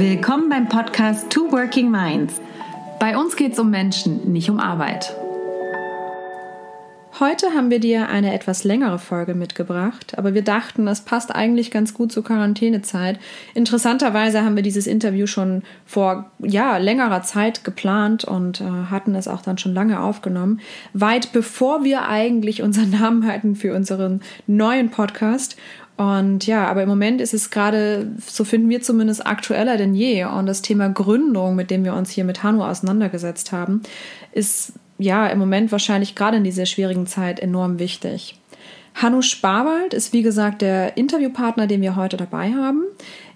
Willkommen beim Podcast Two Working Minds. Bei uns geht es um Menschen, nicht um Arbeit. Heute haben wir dir eine etwas längere Folge mitgebracht, aber wir dachten, es passt eigentlich ganz gut zur Quarantänezeit. Interessanterweise haben wir dieses Interview schon vor ja, längerer Zeit geplant und äh, hatten es auch dann schon lange aufgenommen, weit bevor wir eigentlich unseren Namen hatten für unseren neuen Podcast. Und ja, aber im Moment ist es gerade, so finden wir zumindest aktueller denn je. Und das Thema Gründung, mit dem wir uns hier mit Hanu auseinandergesetzt haben, ist ja im Moment wahrscheinlich gerade in dieser schwierigen Zeit enorm wichtig. Hanno Sparwald ist wie gesagt der Interviewpartner, den wir heute dabei haben.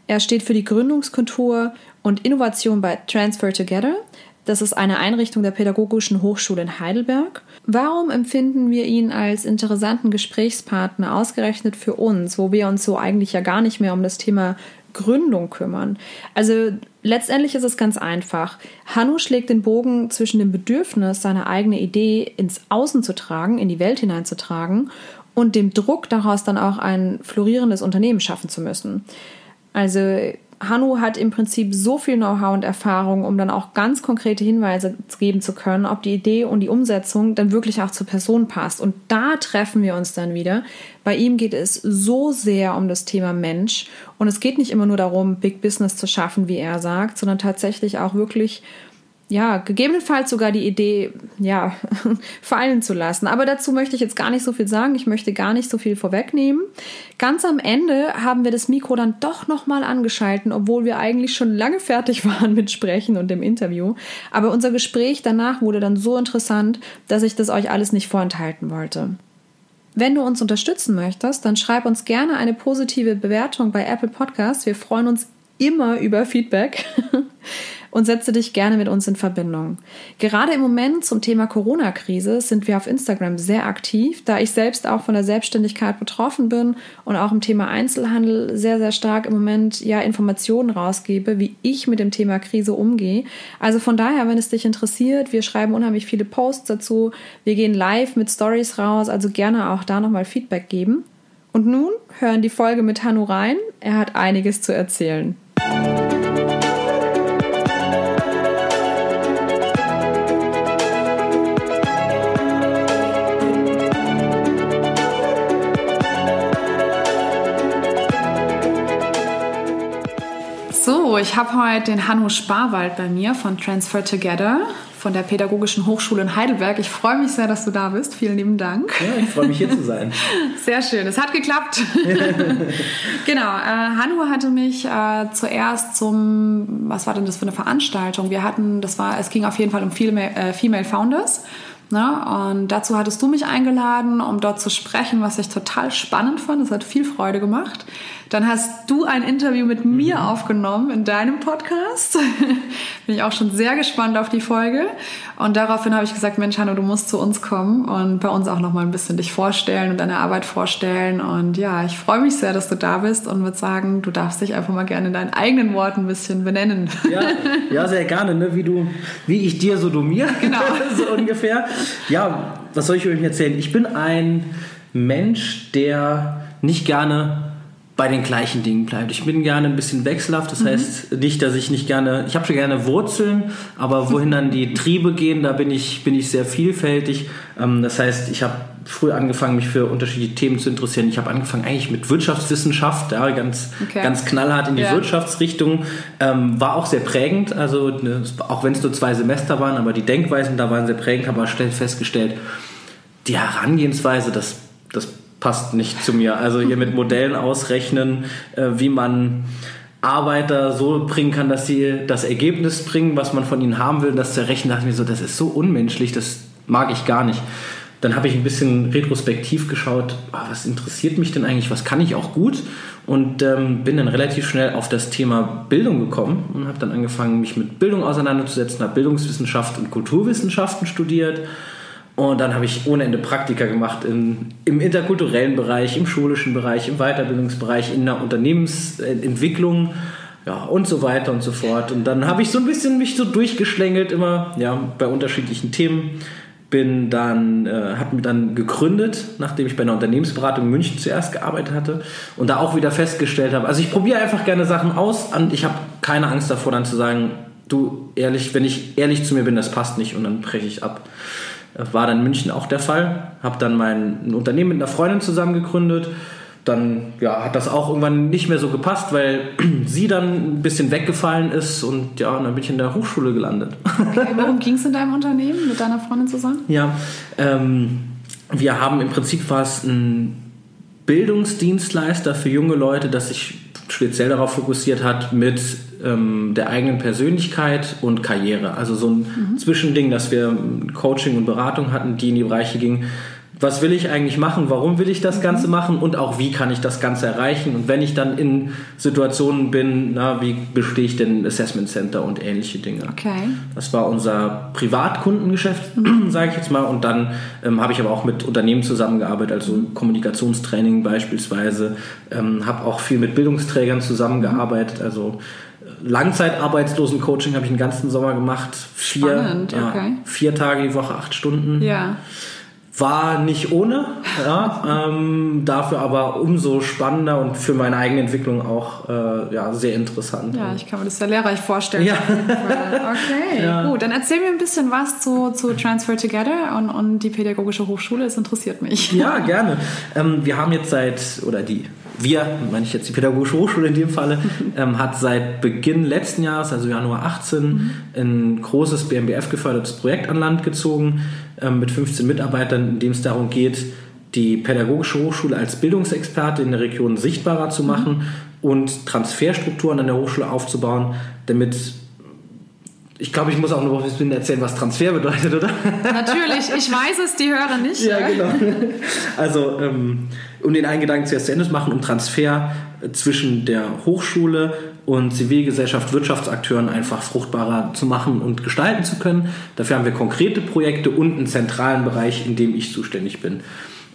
Er steht für die Gründungskultur und Innovation bei Transfer Together. Das ist eine Einrichtung der Pädagogischen Hochschule in Heidelberg. Warum empfinden wir ihn als interessanten Gesprächspartner ausgerechnet für uns, wo wir uns so eigentlich ja gar nicht mehr um das Thema Gründung kümmern? Also letztendlich ist es ganz einfach. Hannu schlägt den Bogen zwischen dem Bedürfnis, seine eigene Idee ins Außen zu tragen, in die Welt hineinzutragen und dem Druck daraus dann auch ein florierendes Unternehmen schaffen zu müssen. Also Hannu hat im Prinzip so viel Know-how und Erfahrung, um dann auch ganz konkrete Hinweise geben zu können, ob die Idee und die Umsetzung dann wirklich auch zur Person passt. Und da treffen wir uns dann wieder. Bei ihm geht es so sehr um das Thema Mensch. Und es geht nicht immer nur darum, Big Business zu schaffen, wie er sagt, sondern tatsächlich auch wirklich ja, gegebenenfalls sogar die Idee, ja, fallen zu lassen. Aber dazu möchte ich jetzt gar nicht so viel sagen. Ich möchte gar nicht so viel vorwegnehmen. Ganz am Ende haben wir das Mikro dann doch nochmal angeschalten, obwohl wir eigentlich schon lange fertig waren mit Sprechen und dem Interview. Aber unser Gespräch danach wurde dann so interessant, dass ich das euch alles nicht vorenthalten wollte. Wenn du uns unterstützen möchtest, dann schreib uns gerne eine positive Bewertung bei Apple Podcasts. Wir freuen uns immer über Feedback. und setze dich gerne mit uns in Verbindung. Gerade im Moment zum Thema Corona-Krise sind wir auf Instagram sehr aktiv, da ich selbst auch von der Selbstständigkeit betroffen bin und auch im Thema Einzelhandel sehr, sehr stark im Moment ja Informationen rausgebe, wie ich mit dem Thema Krise umgehe. Also von daher, wenn es dich interessiert, wir schreiben unheimlich viele Posts dazu, wir gehen live mit Stories raus, also gerne auch da nochmal Feedback geben. Und nun hören die Folge mit Hanu rein. Er hat einiges zu erzählen. Ich habe heute den Hanno Sparwald bei mir von Transfer Together von der Pädagogischen Hochschule in Heidelberg. Ich freue mich sehr, dass du da bist. Vielen lieben Dank. Ja, ich freue mich hier zu sein. Sehr schön. Es hat geklappt. genau. Äh, Hanno hatte mich äh, zuerst zum, was war denn das für eine Veranstaltung? Wir hatten, das war, es ging auf jeden Fall um Female, äh, Female Founders. Ne? Und dazu hattest du mich eingeladen, um dort zu sprechen, was ich total spannend fand. Es hat viel Freude gemacht. Dann hast du ein Interview mit mir mhm. aufgenommen in deinem Podcast. Bin ich auch schon sehr gespannt auf die Folge. Und daraufhin habe ich gesagt, Mensch, Hanno, du musst zu uns kommen und bei uns auch noch mal ein bisschen dich vorstellen und deine Arbeit vorstellen. Und ja, ich freue mich sehr, dass du da bist und würde sagen, du darfst dich einfach mal gerne in deinen eigenen Worten ein bisschen benennen. Ja, ja sehr gerne, ne? wie, du, wie ich dir, so du mir. Genau. so ungefähr. Ja, was soll ich euch erzählen? Ich bin ein Mensch, der nicht gerne bei den gleichen Dingen bleibt. Ich bin gerne ein bisschen wechselhaft, das mhm. heißt nicht, dass ich nicht gerne, ich habe schon gerne Wurzeln, aber wohin dann die Triebe gehen, da bin ich, bin ich sehr vielfältig. Ähm, das heißt, ich habe früh angefangen, mich für unterschiedliche Themen zu interessieren. Ich habe angefangen eigentlich mit Wirtschaftswissenschaft, ja, ganz, okay. ganz knallhart in die ja. Wirtschaftsrichtung. Ähm, war auch sehr prägend, also ne, auch wenn es nur zwei Semester waren, aber die Denkweisen da waren sehr prägend, habe aber schnell festgestellt, die Herangehensweise, das, das passt nicht zu mir. Also hier mit Modellen ausrechnen, äh, wie man Arbeiter so bringen kann, dass sie das Ergebnis bringen, was man von ihnen haben will, das zu errechnen, dachte ich mir so, das ist so unmenschlich, das mag ich gar nicht. Dann habe ich ein bisschen retrospektiv geschaut, oh, was interessiert mich denn eigentlich, was kann ich auch gut und ähm, bin dann relativ schnell auf das Thema Bildung gekommen und habe dann angefangen, mich mit Bildung auseinanderzusetzen, habe Bildungswissenschaft und Kulturwissenschaften studiert und dann habe ich ohne Ende Praktika gemacht in, im interkulturellen Bereich, im schulischen Bereich, im Weiterbildungsbereich, in der Unternehmensentwicklung ja, und so weiter und so fort. Und dann habe ich so ein bisschen mich so durchgeschlängelt, immer ja, bei unterschiedlichen Themen. Bin dann, äh, habe dann gegründet, nachdem ich bei einer Unternehmensberatung in München zuerst gearbeitet hatte und da auch wieder festgestellt habe, also ich probiere einfach gerne Sachen aus. Und ich habe keine Angst davor, dann zu sagen, du ehrlich, wenn ich ehrlich zu mir bin, das passt nicht und dann breche ich ab. War dann in München auch der Fall. Habe dann mein Unternehmen mit einer Freundin zusammen gegründet. Dann ja, hat das auch irgendwann nicht mehr so gepasst, weil sie dann ein bisschen weggefallen ist und ja, und dann bin ich in der Hochschule gelandet. Okay, worum ging es in deinem Unternehmen mit deiner Freundin zusammen? Ja, ähm, wir haben im Prinzip was ein Bildungsdienstleister für junge Leute, das sich speziell darauf fokussiert hat, mit ähm, der eigenen Persönlichkeit und Karriere. Also so ein mhm. Zwischending, dass wir Coaching und Beratung hatten, die in die Bereiche gingen, was will ich eigentlich machen, warum will ich das Ganze mhm. machen und auch wie kann ich das Ganze erreichen. Und wenn ich dann in Situationen bin, na, wie bestehe ich denn Assessment Center und ähnliche Dinge. Okay. Das war unser Privatkundengeschäft, mhm. sage ich jetzt mal. Und dann ähm, habe ich aber auch mit Unternehmen zusammengearbeitet, also mhm. Kommunikationstraining beispielsweise. Ähm, habe auch viel mit Bildungsträgern zusammengearbeitet, also äh, Langzeitarbeitslosen-Coaching habe ich den ganzen Sommer gemacht. Vier, Spannend, okay. ja, vier Tage die Woche, acht Stunden. Ja. War nicht ohne, ja, ähm, dafür aber umso spannender und für meine eigene Entwicklung auch äh, ja, sehr interessant. Ja, ich kann mir das sehr lehrreich vorstellen. Ja. Okay, ja. gut. Dann erzähl mir ein bisschen was zu, zu Transfer Together und, und die Pädagogische Hochschule. Das interessiert mich. Ja, gerne. Ähm, wir haben jetzt seit, oder die wir, meine ich jetzt die Pädagogische Hochschule in dem Falle, ähm, hat seit Beginn letzten Jahres, also Januar 18, mhm. ein großes BMBF gefördertes Projekt an Land gezogen ähm, mit 15 Mitarbeitern, in dem es darum geht, die Pädagogische Hochschule als Bildungsexperte in der Region sichtbarer zu machen mhm. und Transferstrukturen an der Hochschule aufzubauen, damit ich glaube, ich muss auch noch ein bisschen erzählen, was Transfer bedeutet, oder? Natürlich, ich weiß es, die hören nicht. Ja, genau. Also, ähm, um den einen Gedanken zuerst zu Ende zu machen, um Transfer zwischen der Hochschule und Zivilgesellschaft, Wirtschaftsakteuren einfach fruchtbarer zu machen und gestalten zu können. Dafür haben wir konkrete Projekte und einen zentralen Bereich, in dem ich zuständig bin.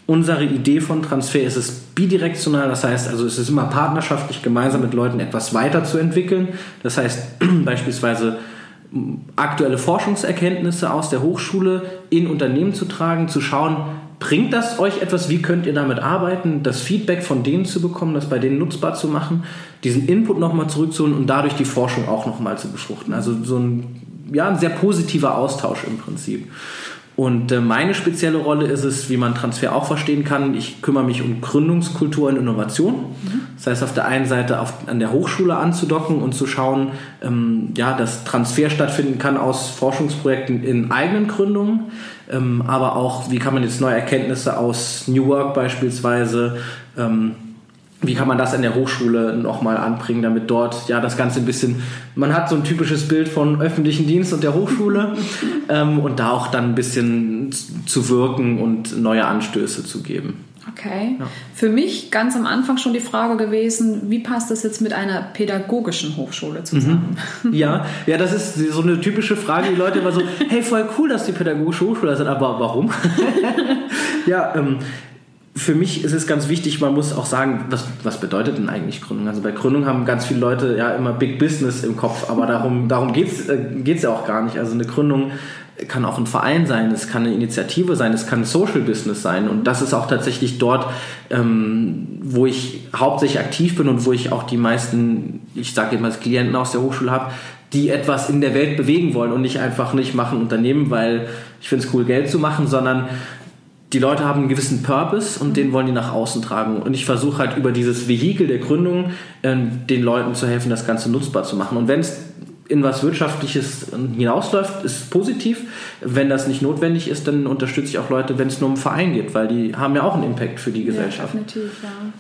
Unsere Idee von Transfer ist es bidirektional, das heißt also es ist immer partnerschaftlich gemeinsam mit Leuten etwas weiterzuentwickeln. Das heißt beispielsweise aktuelle Forschungserkenntnisse aus der Hochschule in Unternehmen zu tragen, zu schauen, bringt das euch etwas, wie könnt ihr damit arbeiten, das Feedback von denen zu bekommen, das bei denen nutzbar zu machen, diesen Input nochmal zurückzuholen und dadurch die Forschung auch nochmal zu befruchten. Also so ein, ja, ein sehr positiver Austausch im Prinzip. Und äh, meine spezielle Rolle ist es, wie man Transfer auch verstehen kann, ich kümmere mich um Gründungskultur und Innovation. Mhm. Das heißt, auf der einen Seite auf, an der Hochschule anzudocken und zu schauen, ähm, ja, dass Transfer stattfinden kann aus Forschungsprojekten in eigenen Gründungen, ähm, aber auch, wie kann man jetzt neue Erkenntnisse aus New Work beispielsweise ähm, wie kann man das in der Hochschule nochmal anbringen, damit dort ja das Ganze ein bisschen, man hat so ein typisches Bild von öffentlichen Dienst und der Hochschule ähm, und da auch dann ein bisschen zu wirken und neue Anstöße zu geben. Okay. Ja. Für mich ganz am Anfang schon die Frage gewesen, wie passt das jetzt mit einer pädagogischen Hochschule zusammen? Mhm. Ja, ja, das ist so eine typische Frage. Die Leute immer so, hey, voll cool, dass die pädagogische Hochschule sind, aber warum? ja, ähm, für mich ist es ganz wichtig, man muss auch sagen, was, was bedeutet denn eigentlich Gründung? Also bei Gründung haben ganz viele Leute ja immer Big Business im Kopf, aber darum, darum geht es äh, ja auch gar nicht. Also eine Gründung kann auch ein Verein sein, es kann eine Initiative sein, es kann ein Social Business sein und das ist auch tatsächlich dort, ähm, wo ich hauptsächlich aktiv bin und wo ich auch die meisten, ich sage jetzt mal, Klienten aus der Hochschule habe, die etwas in der Welt bewegen wollen und nicht einfach nicht machen Unternehmen, weil ich finde es cool, Geld zu machen, sondern die Leute haben einen gewissen Purpose und den wollen die nach außen tragen. Und ich versuche halt über dieses Vehikel der Gründung äh, den Leuten zu helfen, das Ganze nutzbar zu machen. Und wenn es in was Wirtschaftliches hinausläuft, ist positiv. Wenn das nicht notwendig ist, dann unterstütze ich auch Leute, wenn es nur um einen Verein geht, weil die haben ja auch einen Impact für die Gesellschaft. Ja, definitiv,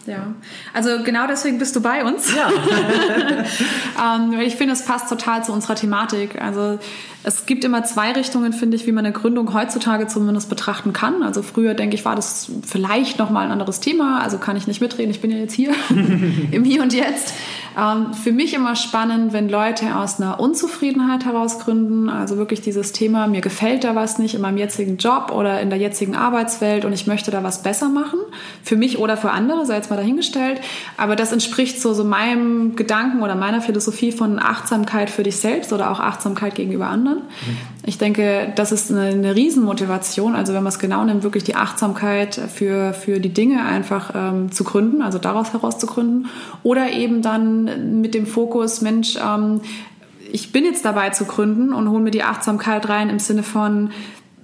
ja. ja. Also genau deswegen bist du bei uns. Ja. ähm, ich finde, es passt total zu unserer Thematik. Also es gibt immer zwei Richtungen, finde ich, wie man eine Gründung heutzutage zumindest betrachten kann. Also früher, denke ich, war das vielleicht nochmal ein anderes Thema. Also kann ich nicht mitreden, ich bin ja jetzt hier, im Hier und Jetzt. Ähm, für mich immer spannend, wenn Leute aus einer Unzufriedenheit heraus gründen. Also wirklich dieses Thema, mir gefällt da was nicht in meinem jetzigen Job oder in der jetzigen Arbeitswelt und ich möchte da was besser machen. Für mich oder für andere, sei jetzt mal dahingestellt. Aber das entspricht so, so meinem Gedanken oder meiner Philosophie von Achtsamkeit für dich selbst oder auch Achtsamkeit gegenüber anderen. Mhm. Ich denke, das ist eine, eine Riesenmotivation. Also wenn man es genau nimmt, wirklich die Achtsamkeit für, für die Dinge einfach ähm, zu gründen, also daraus heraus zu gründen. Oder eben dann mit dem Fokus, Mensch, ähm, ich bin jetzt dabei zu gründen und hole mir die Achtsamkeit rein im Sinne von,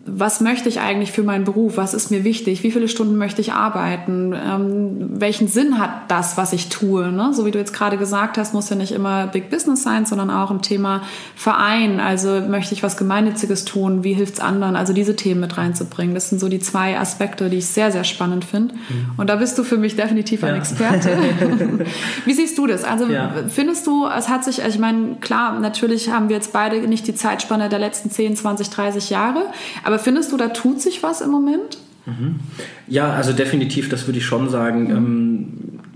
was möchte ich eigentlich für meinen Beruf? Was ist mir wichtig? Wie viele Stunden möchte ich arbeiten? Ähm, welchen Sinn hat das, was ich tue? Ne? So wie du jetzt gerade gesagt hast, muss ja nicht immer Big Business sein, sondern auch im Thema Verein. Also möchte ich was Gemeinnütziges tun? Wie hilft es anderen? Also diese Themen mit reinzubringen. Das sind so die zwei Aspekte, die ich sehr, sehr spannend finde. Mhm. Und da bist du für mich definitiv ein ja. Experte. wie siehst du das? Also ja. findest du, es hat sich, ich meine, klar, natürlich haben wir jetzt beide nicht die Zeitspanne der letzten 10, 20, 30 Jahre, aber aber findest du, da tut sich was im Moment? Mhm. Ja, also definitiv, das würde ich schon sagen. Mhm. Ähm,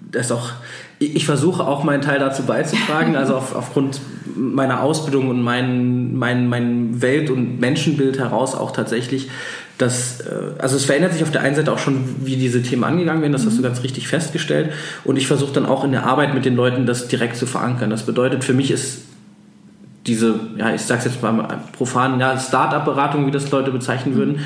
das auch, ich versuche auch meinen Teil dazu beizutragen, also auf, aufgrund meiner Ausbildung und mein, mein, mein Welt- und Menschenbild heraus auch tatsächlich, dass, äh, also es verändert sich auf der einen Seite auch schon, wie diese Themen angegangen werden, das hast du mhm. ganz richtig festgestellt. Und ich versuche dann auch in der Arbeit mit den Leuten das direkt zu verankern. Das bedeutet, für mich ist diese, ja, ich sag's jetzt mal profan, ja, Start-up-Beratung, wie das Leute bezeichnen würden.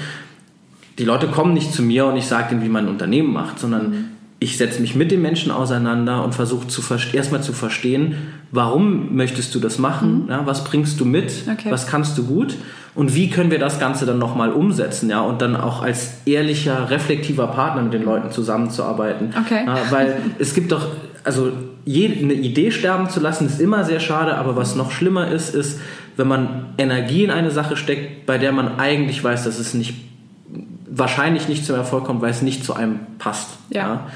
Die Leute kommen nicht zu mir und ich sage denen, wie man ein Unternehmen macht, sondern mhm. ich setze mich mit den Menschen auseinander und versuche erstmal zu verstehen, warum möchtest du das machen, mhm. ja, was bringst du mit, okay. was kannst du gut und wie können wir das Ganze dann nochmal umsetzen, ja, und dann auch als ehrlicher, reflektiver Partner mit den Leuten zusammenzuarbeiten. Okay. Ja, weil es gibt doch, also eine Idee sterben zu lassen, ist immer sehr schade, aber was noch schlimmer ist, ist, wenn man Energie in eine Sache steckt, bei der man eigentlich weiß, dass es nicht wahrscheinlich nicht zum Erfolg kommt, weil es nicht zu einem passt. Ja. ja?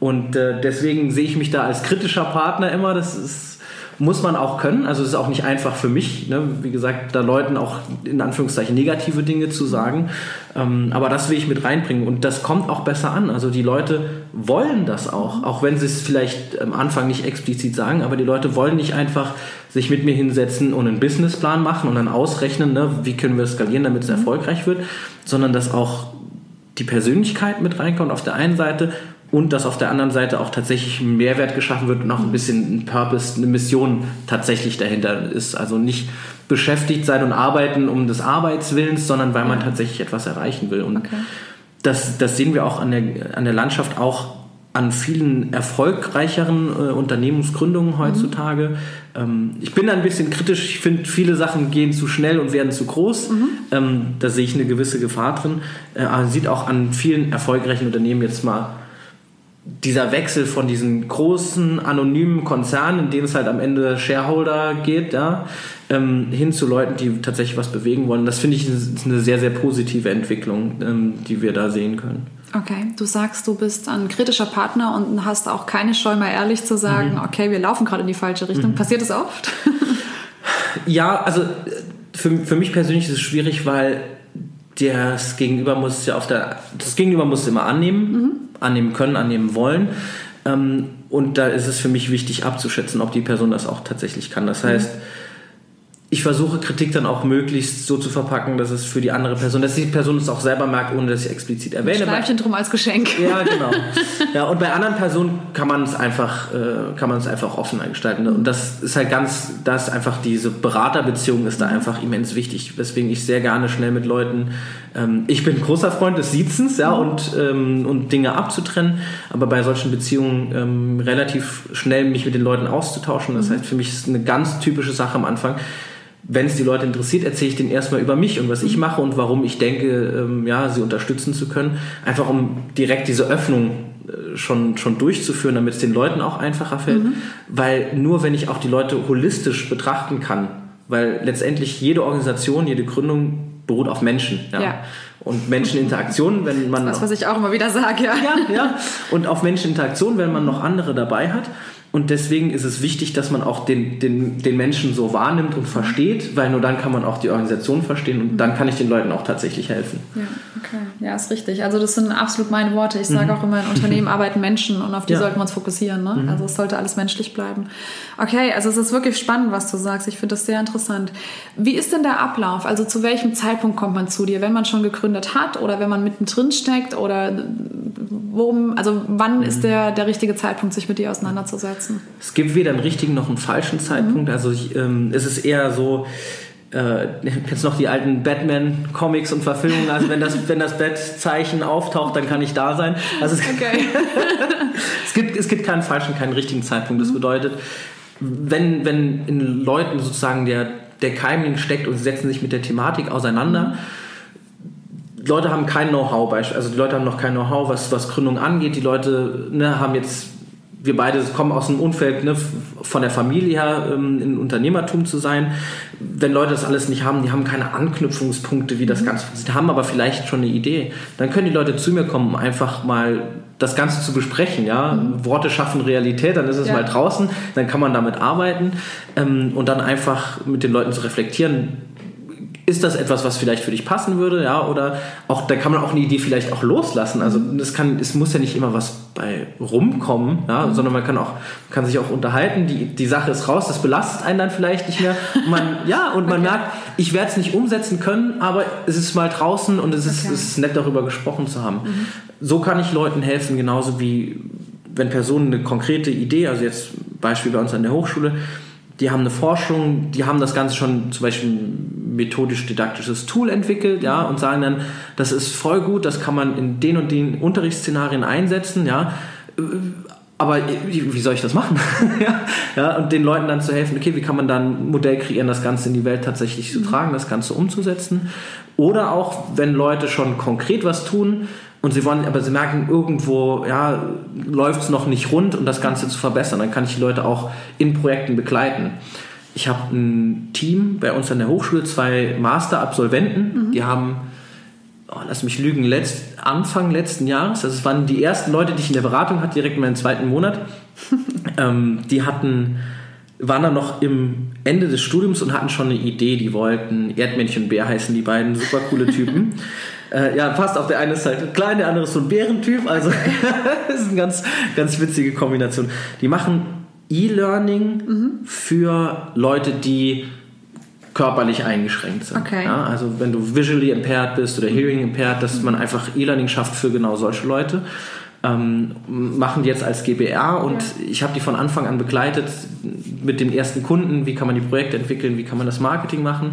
Und äh, deswegen sehe ich mich da als kritischer Partner immer. Das ist muss man auch können. Also es ist auch nicht einfach für mich, ne? wie gesagt, da Leuten auch in Anführungszeichen negative Dinge zu sagen. Ähm, aber das will ich mit reinbringen und das kommt auch besser an. Also die Leute wollen das auch, auch wenn sie es vielleicht am Anfang nicht explizit sagen, aber die Leute wollen nicht einfach sich mit mir hinsetzen und einen Businessplan machen und dann ausrechnen, ne, wie können wir skalieren, damit es mhm. erfolgreich wird, sondern dass auch die Persönlichkeit mit reinkommt auf der einen Seite und dass auf der anderen Seite auch tatsächlich ein Mehrwert geschaffen wird und auch ein bisschen ein Purpose, eine Mission tatsächlich dahinter ist. Also nicht beschäftigt sein und arbeiten um des Arbeitswillens, sondern weil man tatsächlich etwas erreichen will. Und okay. das, das sehen wir auch an der, an der Landschaft auch an vielen erfolgreicheren äh, Unternehmensgründungen heutzutage. Mhm. Ähm, ich bin da ein bisschen kritisch. Ich finde, viele Sachen gehen zu schnell und werden zu groß. Mhm. Ähm, da sehe ich eine gewisse Gefahr drin. Äh, aber man sieht auch an vielen erfolgreichen Unternehmen jetzt mal dieser Wechsel von diesen großen anonymen Konzernen, in denen es halt am Ende Shareholder geht, ja, ähm, hin zu Leuten, die tatsächlich was bewegen wollen. Das finde ich eine sehr, sehr positive Entwicklung, ähm, die wir da sehen können. Okay, du sagst, du bist ein kritischer Partner und hast auch keine Scheu, mal ehrlich zu sagen, mhm. okay, wir laufen gerade in die falsche Richtung. Mhm. Passiert das oft? ja, also für, für mich persönlich ist es schwierig, weil das Gegenüber muss ja auf der, das Gegenüber muss immer annehmen. Mhm annehmen können, annehmen wollen. Ähm, und da ist es für mich wichtig abzuschätzen, ob die Person das auch tatsächlich kann. Das heißt, mhm ich versuche Kritik dann auch möglichst so zu verpacken, dass es für die andere Person, dass die Person es auch selber merkt, ohne dass ich explizit erwähne. Schleifchen drum als Geschenk. Ja, genau. Ja, und bei anderen Personen kann man es einfach, äh, kann man es einfach offener gestalten. Und das ist halt ganz, das einfach diese Beraterbeziehung ist da einfach immens wichtig, weswegen ich sehr gerne schnell mit Leuten, ähm, ich bin großer Freund des Siezens, ja, und, ähm, und Dinge abzutrennen, aber bei solchen Beziehungen ähm, relativ schnell mich mit den Leuten auszutauschen. Das mhm. heißt, für mich ist es eine ganz typische Sache am Anfang wenn es die Leute interessiert, erzähle ich denen erstmal über mich und was ich mache und warum ich denke, ähm, ja, sie unterstützen zu können. Einfach um direkt diese Öffnung äh, schon, schon durchzuführen, damit es den Leuten auch einfacher fällt. Mhm. Weil nur wenn ich auch die Leute holistisch betrachten kann, weil letztendlich jede Organisation, jede Gründung beruht auf Menschen. Ja. ja. Und Menscheninteraktion, wenn man. Das, was ich auch immer wieder sage, ja. ja. Ja, Und auf Menscheninteraktion, wenn man noch andere dabei hat, Und deswegen ist es wichtig, dass man auch den, den, den Menschen so wahrnimmt und versteht, weil nur dann kann man auch die Organisation verstehen und dann kann ich den Leuten auch tatsächlich helfen. Ja, okay. Ja, ist richtig. Also das sind absolut meine Worte. Ich sage mhm. auch immer, in Unternehmen arbeiten Menschen und auf die ja. sollten wir uns fokussieren. Ne? Mhm. Also es sollte alles menschlich bleiben. Okay, also es ist wirklich spannend, was du sagst. Ich finde das sehr interessant. Wie ist denn der Ablauf? Also zu welchem Zeitpunkt kommt man zu dir? Wenn man schon gegründet hat oder wenn man mittendrin steckt oder worum, also wann mhm. ist der, der richtige Zeitpunkt, sich mit dir auseinanderzusetzen? Es gibt weder einen richtigen noch einen falschen Zeitpunkt. Mhm. Also ich, ähm, es ist eher so, äh, kennst noch die alten Batman-Comics und Verfilmungen? Also wenn das, wenn das Bat-Zeichen auftaucht, dann kann ich da sein. Also es, okay. es, gibt, es gibt keinen falschen, keinen richtigen Zeitpunkt. Das mhm. bedeutet, wenn, wenn in Leuten sozusagen der, der Keimling steckt und sie setzen sich mit der Thematik auseinander, mhm Leute haben kein Know-how, also die Leute haben noch kein Know-how, was, was Gründung angeht. Die Leute ne, haben jetzt, wir beide kommen aus einem Umfeld ne, von der Familie her, ähm, in Unternehmertum zu sein. Wenn Leute das alles nicht haben, die haben keine Anknüpfungspunkte, wie das mhm. Ganze funktioniert, haben aber vielleicht schon eine Idee, dann können die Leute zu mir kommen, um einfach mal das Ganze zu besprechen. Ja? Mhm. Worte schaffen Realität, dann ist es ja. mal draußen, dann kann man damit arbeiten ähm, und dann einfach mit den Leuten zu reflektieren ist das etwas, was vielleicht für dich passen würde, ja, oder auch, da kann man auch eine Idee vielleicht auch loslassen. Also das kann, es muss ja nicht immer was bei rumkommen, ja, mhm. sondern man kann auch, kann sich auch unterhalten, die, die Sache ist raus, das belastet einen dann vielleicht nicht mehr. Man, ja, und man okay. merkt, ich werde es nicht umsetzen können, aber es ist mal draußen und es ist, okay. es ist nett, darüber gesprochen zu haben. Mhm. So kann ich Leuten helfen, genauso wie wenn Personen eine konkrete Idee, also jetzt Beispiel bei uns an der Hochschule, die haben eine Forschung, die haben das Ganze schon zum Beispiel ein methodisch-didaktisches Tool entwickelt, ja, und sagen dann, das ist voll gut, das kann man in den und den Unterrichtsszenarien einsetzen, ja, aber wie soll ich das machen? ja, und den Leuten dann zu helfen, okay, wie kann man dann ein Modell kreieren, das Ganze in die Welt tatsächlich zu tragen, das Ganze umzusetzen. Oder auch, wenn Leute schon konkret was tun, und sie wollen, aber sie merken irgendwo, ja, läuft es noch nicht rund, um das Ganze zu verbessern. Dann kann ich die Leute auch in Projekten begleiten. Ich habe ein Team bei uns an der Hochschule, zwei Master-Absolventen, mhm. die haben, oh, lass mich lügen, letzt, Anfang letzten Jahres, also es waren die ersten Leute, die ich in der Beratung hatte, direkt in meinem zweiten Monat, ähm, die hatten waren dann noch im Ende des Studiums und hatten schon eine Idee. Die wollten Erdmännchen und Bär heißen, die beiden super coole Typen. Äh, ja, passt auf der eine Seite halt klein, der andere ist so ein Bärentyp. Also das ist eine ganz, ganz witzige Kombination. Die machen E-Learning mhm. für Leute, die körperlich eingeschränkt sind. Okay. Ja, also wenn du visually impaired bist oder hearing impaired, dass man einfach E-Learning schafft für genau solche Leute. Ähm, machen die jetzt als GBR und ja. ich habe die von Anfang an begleitet mit den ersten Kunden, wie kann man die Projekte entwickeln, wie kann man das Marketing machen.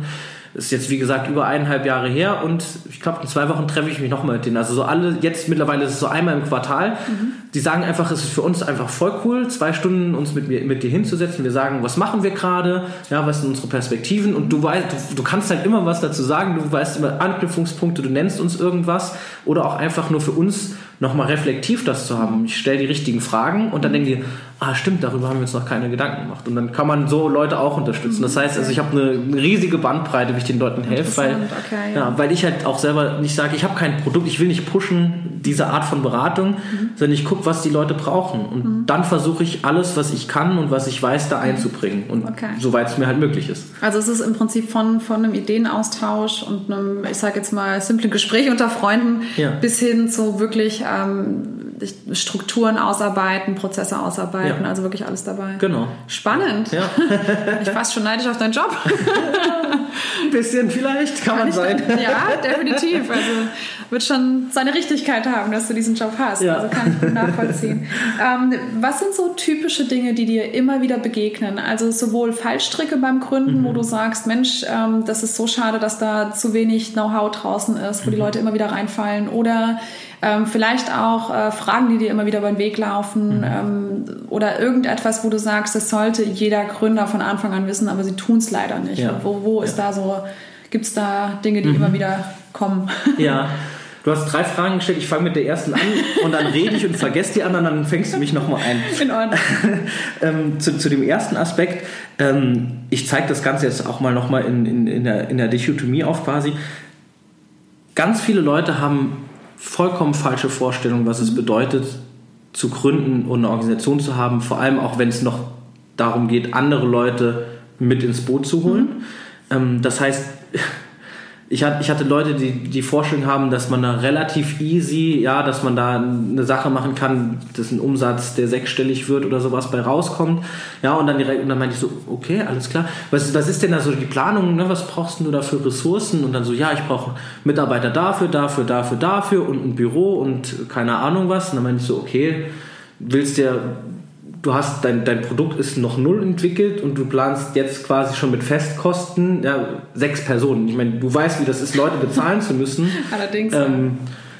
Ist jetzt, wie gesagt, über eineinhalb Jahre her und ich glaube, in zwei Wochen treffe ich mich nochmal mit denen. Also so alle, jetzt mittlerweile ist es so einmal im Quartal. Mhm. Die sagen einfach, es ist für uns einfach voll cool, zwei Stunden uns mit, mir, mit dir hinzusetzen. Wir sagen, was machen wir gerade, ja, was sind unsere Perspektiven und du weißt, du, du kannst halt immer was dazu sagen, du weißt immer Anknüpfungspunkte, du nennst uns irgendwas oder auch einfach nur für uns nochmal reflektiv das zu haben. Ich stelle die richtigen Fragen und dann denken die, ah stimmt, darüber haben wir uns noch keine Gedanken gemacht. Und dann kann man so Leute auch unterstützen. Das heißt, also ich habe eine riesige Bandbreite, wie ich den Leuten helfe, weil, okay, ja. ja. weil ich halt auch selber nicht sage, ich habe kein Produkt, ich will nicht pushen diese Art von Beratung, mhm. sondern ich gucke, was die Leute brauchen. Und mhm. dann versuche ich alles, was ich kann und was ich weiß, da einzubringen. Und okay. soweit es mir halt möglich ist. Also es ist im Prinzip von, von einem Ideenaustausch und einem, ich sage jetzt mal, simple Gespräch unter Freunden ja. bis hin zu wirklich ähm, Strukturen ausarbeiten, Prozesse ausarbeiten, ja. also wirklich alles dabei. Genau. Spannend. Ja. ich fast schon neidisch auf deinen Job. Ein bisschen vielleicht, kann, kann man sein. ja, definitiv. Also wird schon seine Richtigkeit haben, dass du diesen Job hast. Ja. Also kann ich gut nachvollziehen. ähm, was sind so typische Dinge, die dir immer wieder begegnen? Also sowohl Fallstricke beim Gründen, mhm. wo du sagst, Mensch, ähm, das ist so schade, dass da zu wenig Know-how draußen ist, wo mhm. die Leute immer wieder reinfallen oder ähm, vielleicht auch äh, Fragen, die dir immer wieder über den Weg laufen mhm. ähm, oder irgendetwas, wo du sagst, das sollte jeder Gründer von Anfang an wissen, aber sie tun es leider nicht. Ja. Wo, wo ist da so, gibt es da Dinge, die mhm. immer wieder kommen? Ja. Du hast drei Fragen gestellt, ich fange mit der ersten an und dann rede ich und vergesse die anderen, dann fängst du mich nochmal ein. In Ordnung. ähm, zu, zu, dem ersten Aspekt, ähm, ich zeige das Ganze jetzt auch mal nochmal in, in, in, der, in der Dichotomie auf quasi. Ganz viele Leute haben vollkommen falsche Vorstellung, was es bedeutet, zu gründen und eine Organisation zu haben, vor allem auch wenn es noch darum geht, andere Leute mit ins Boot zu holen. Mhm. Ähm, das heißt, ich hatte, ich hatte Leute, die die Vorstellung haben, dass man da relativ easy, ja, dass man da eine Sache machen kann, dass ein Umsatz, der sechsstellig wird oder sowas bei rauskommt. Ja, und dann direkt, und dann meinte ich so, okay, alles klar. Was, was ist denn da so die Planung, ne? was brauchst du da für Ressourcen? Und dann so, ja, ich brauche Mitarbeiter dafür, dafür, dafür, dafür und ein Büro und keine Ahnung was. Und dann meinte ich so, okay, willst du ja du hast dein, dein Produkt ist noch null entwickelt und du planst jetzt quasi schon mit Festkosten ja, sechs Personen. Ich meine, du weißt, wie das ist, Leute bezahlen zu müssen. Allerdings. Ähm,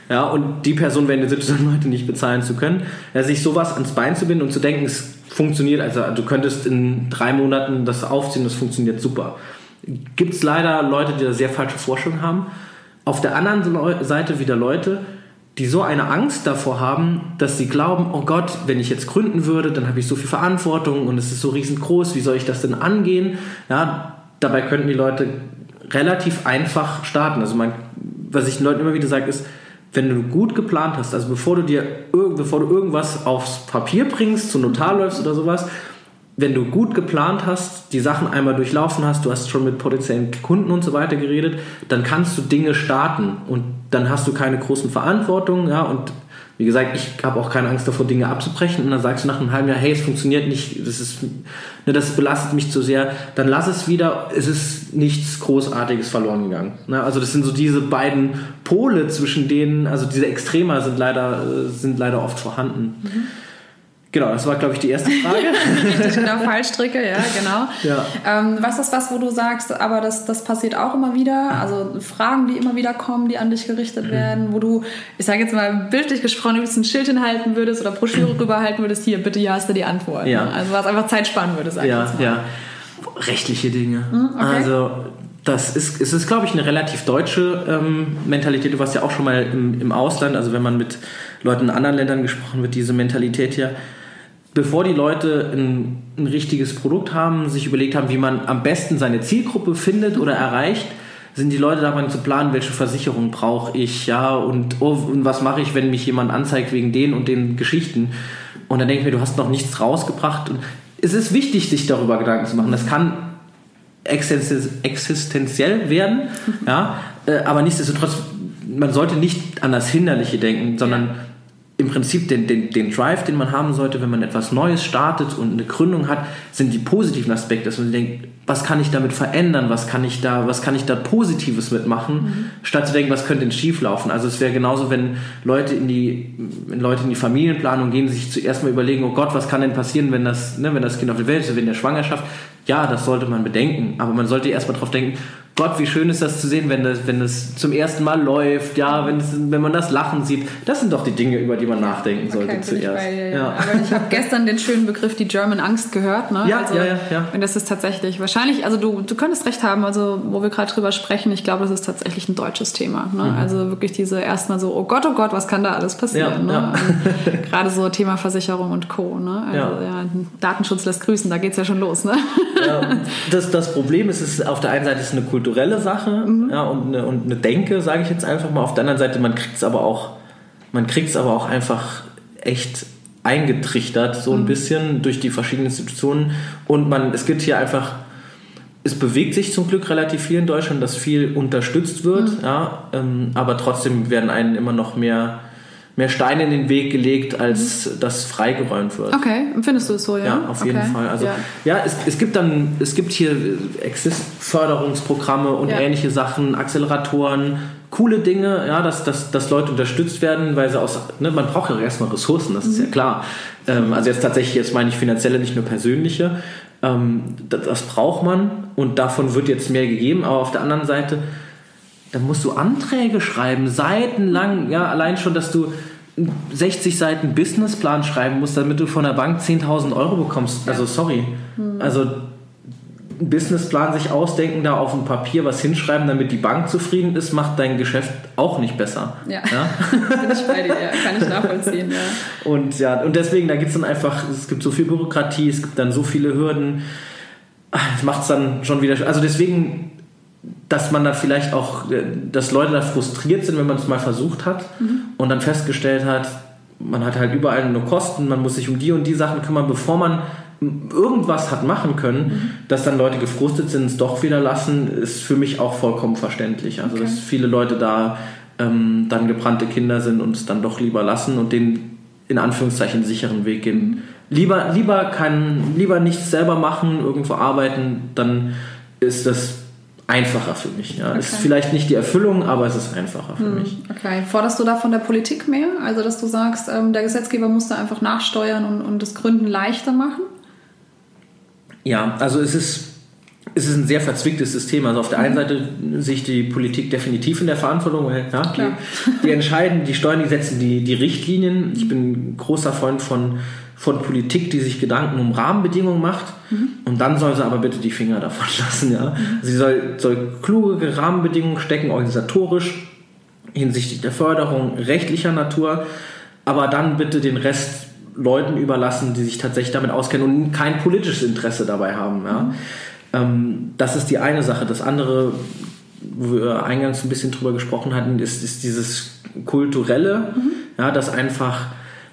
ja, und die Person in der Situation, Leute nicht bezahlen zu können. Ja, sich sowas ans Bein zu binden und zu denken, es funktioniert, also du könntest in drei Monaten das aufziehen, das funktioniert super. Gibt es leider Leute, die da sehr falsche Vorstellungen haben. Auf der anderen Seite wieder Leute, die so eine Angst davor haben, dass sie glauben, oh Gott, wenn ich jetzt gründen würde, dann habe ich so viel Verantwortung und es ist so riesengroß, wie soll ich das denn angehen? Ja, dabei könnten die Leute relativ einfach starten. Also man, was ich den Leuten immer wieder sage, ist, wenn du gut geplant hast, also bevor du dir bevor du irgendwas aufs Papier bringst, zum Notar läufst oder sowas, wenn du gut geplant hast, die Sachen einmal durchlaufen hast, du hast schon mit potenziellen Kunden und so weiter geredet, dann kannst du Dinge starten und dann hast du keine großen Verantwortungen, ja, und wie gesagt, ich habe auch keine Angst davor, Dinge abzubrechen. Und dann sagst du nach einem halben Jahr, hey, es funktioniert nicht, das, ist, ne, das belastet mich zu sehr. Dann lass es wieder, es ist nichts Großartiges verloren gegangen. Ne? Also das sind so diese beiden Pole, zwischen denen, also diese Extremer sind leider, sind leider oft vorhanden. Mhm. Genau, das war, glaube ich, die erste Frage. Richtig, genau, Fallstricke, ja, genau. Ja. Ähm, was ist was, wo du sagst, aber das, das passiert auch immer wieder? Also Fragen, die immer wieder kommen, die an dich gerichtet mhm. werden, wo du, ich sage jetzt mal bildlich gesprochen, du ein Schild hinhalten würdest oder Broschüre rüberhalten würdest, hier, bitte, hier hast du die Antwort. Ja. Ne? Also was einfach Zeit sparen würde, sag ja, ich jetzt mal. Ja, Rechtliche Dinge. Mhm, okay. Also das ist, es ist, glaube ich, eine relativ deutsche ähm, Mentalität. Du warst ja auch schon mal im, im Ausland, also wenn man mit Leuten in anderen Ländern gesprochen wird, diese Mentalität hier bevor die Leute ein, ein, richtiges Produkt haben, sich überlegt haben, wie man am besten seine Zielgruppe findet oder erreicht, sind die Leute daran zu planen, welche Versicherung brauche ich, ja, und, oh, und was mache ich, wenn mich jemand anzeigt wegen den und den Geschichten. Und dann denke ich mir, du hast noch nichts rausgebracht. Und es ist wichtig, sich darüber Gedanken zu machen. Das kann existenziell werden, ja, äh, aber nichtsdestotrotz, man sollte nicht an das Hinderliche denken, sondern im Prinzip den, den, den Drive, den man haben sollte, wenn man etwas Neues startet und eine Gründung hat, sind die positiven Aspekte, dass man denkt, was kann ich damit verändern, was kann ich da, was kann ich da Positives mitmachen, mhm. statt zu denken, was könnte denn schief laufen. Also es wäre genauso, wenn Leute in die, wenn Leute in die Familienplanung gehen, sich zuerst mal überlegen, oh Gott, was kann denn passieren, wenn das, ne, wenn das Kind auf der Welt ist, wenn der Schwangerschaft. Ja, das sollte man bedenken, aber man sollte erst mal darauf denken, Gott, wie schön ist das zu sehen, wenn das, wenn das zum ersten Mal läuft, ja, wenn, es, wenn man das Lachen sieht. Das sind doch die Dinge, über die man nachdenken okay, sollte zuerst. Bei, ja. Ja. Aber ich habe gestern den schönen Begriff die German Angst gehört. Ne? Ja, also, ja, ja, ja. Und das ist tatsächlich wahrscheinlich, also du, du könntest recht haben, also wo wir gerade drüber sprechen, ich glaube, das ist tatsächlich ein deutsches Thema. Ne? Mhm. Also wirklich diese erstmal so, oh Gott, oh Gott, was kann da alles passieren? Ja, ne? Gerade so Thema Versicherung und Co. Ne? Also, ja. Datenschutz lässt grüßen, da geht es ja schon los. Ne? das, das Problem ist, es ist auf der einen Seite ist eine kulturelle Sache mhm. ja, und, eine, und eine Denke, sage ich jetzt einfach mal. Auf der anderen Seite, man kriegt es aber auch, man kriegt es aber auch einfach echt eingetrichtert, so ein mhm. bisschen durch die verschiedenen Institutionen. Und man, es gibt hier einfach, es bewegt sich zum Glück relativ viel in Deutschland, dass viel unterstützt wird, mhm. ja, ähm, aber trotzdem werden einen immer noch mehr mehr Steine in den Weg gelegt, als mhm. das freigeräumt wird. Okay, findest du es so, ja? Ja, auf jeden Fall. Also ja, ja es, es, gibt dann, es gibt hier Exist-Förderungsprogramme und ja. ähnliche Sachen, Acceleratoren, coole Dinge, ja, dass, dass, dass Leute unterstützt werden, weil sie aus, ne, man braucht ja erstmal Ressourcen, das mhm. ist ja mhm. klar. Ähm, also jetzt tatsächlich, jetzt meine ich finanzielle, nicht nur persönliche. Ähm, das, das braucht man und davon wird jetzt mehr gegeben, aber auf der anderen Seite dann musst du Anträge schreiben, seitenlang, ja, allein schon, dass du 60 Seiten Businessplan schreiben musst, damit du von der Bank 10.000 Euro bekommst. Also sorry. Mhm. Also einen Businessplan sich ausdenken, da auf dem Papier was hinschreiben, damit die Bank zufrieden ist, macht dein Geschäft auch nicht besser. Ja, ja? bin ich bei dir, ja. kann ich nachvollziehen. Ja. Und ja, und deswegen, da gibt es dann einfach, es gibt so viel Bürokratie, es gibt dann so viele Hürden. Das macht es dann schon wieder. Also deswegen dass man dann vielleicht auch, äh, dass Leute da frustriert sind, wenn man es mal versucht hat mhm. und dann festgestellt hat, man hat halt überall nur Kosten, man muss sich um die und die Sachen kümmern, bevor man irgendwas hat machen können, mhm. dass dann Leute gefrustet sind, es doch wieder lassen, ist für mich auch vollkommen verständlich. Also okay. dass viele Leute da ähm, dann gebrannte Kinder sind und es dann doch lieber lassen und den in Anführungszeichen sicheren Weg gehen. Mhm. Lieber, lieber, kann, lieber nichts selber machen, irgendwo arbeiten, dann ist das einfacher für mich. Ja. Okay. Ist vielleicht nicht die Erfüllung, aber es ist einfacher für hm, mich. Okay. Forderst du da von der Politik mehr? Also, dass du sagst, ähm, der Gesetzgeber muss da einfach nachsteuern und, und das Gründen leichter machen? Ja, also es ist, es ist ein sehr verzwicktes System. Also auf der einen mhm. Seite sehe ich die Politik definitiv in der Verantwortung, weil ja, die, die, entscheiden, die steuern, die setzen die, die Richtlinien. Ich bin ein großer Freund von von Politik, die sich Gedanken um Rahmenbedingungen macht. Mhm. Und dann soll sie aber bitte die Finger davon lassen. Ja? Mhm. Sie soll, soll kluge Rahmenbedingungen stecken, organisatorisch, hinsichtlich der Förderung rechtlicher Natur, aber dann bitte den Rest Leuten überlassen, die sich tatsächlich damit auskennen und kein politisches Interesse dabei haben. Ja? Mhm. Ähm, das ist die eine Sache. Das andere, wo wir eingangs ein bisschen drüber gesprochen hatten, ist, ist dieses kulturelle, mhm. ja, dass einfach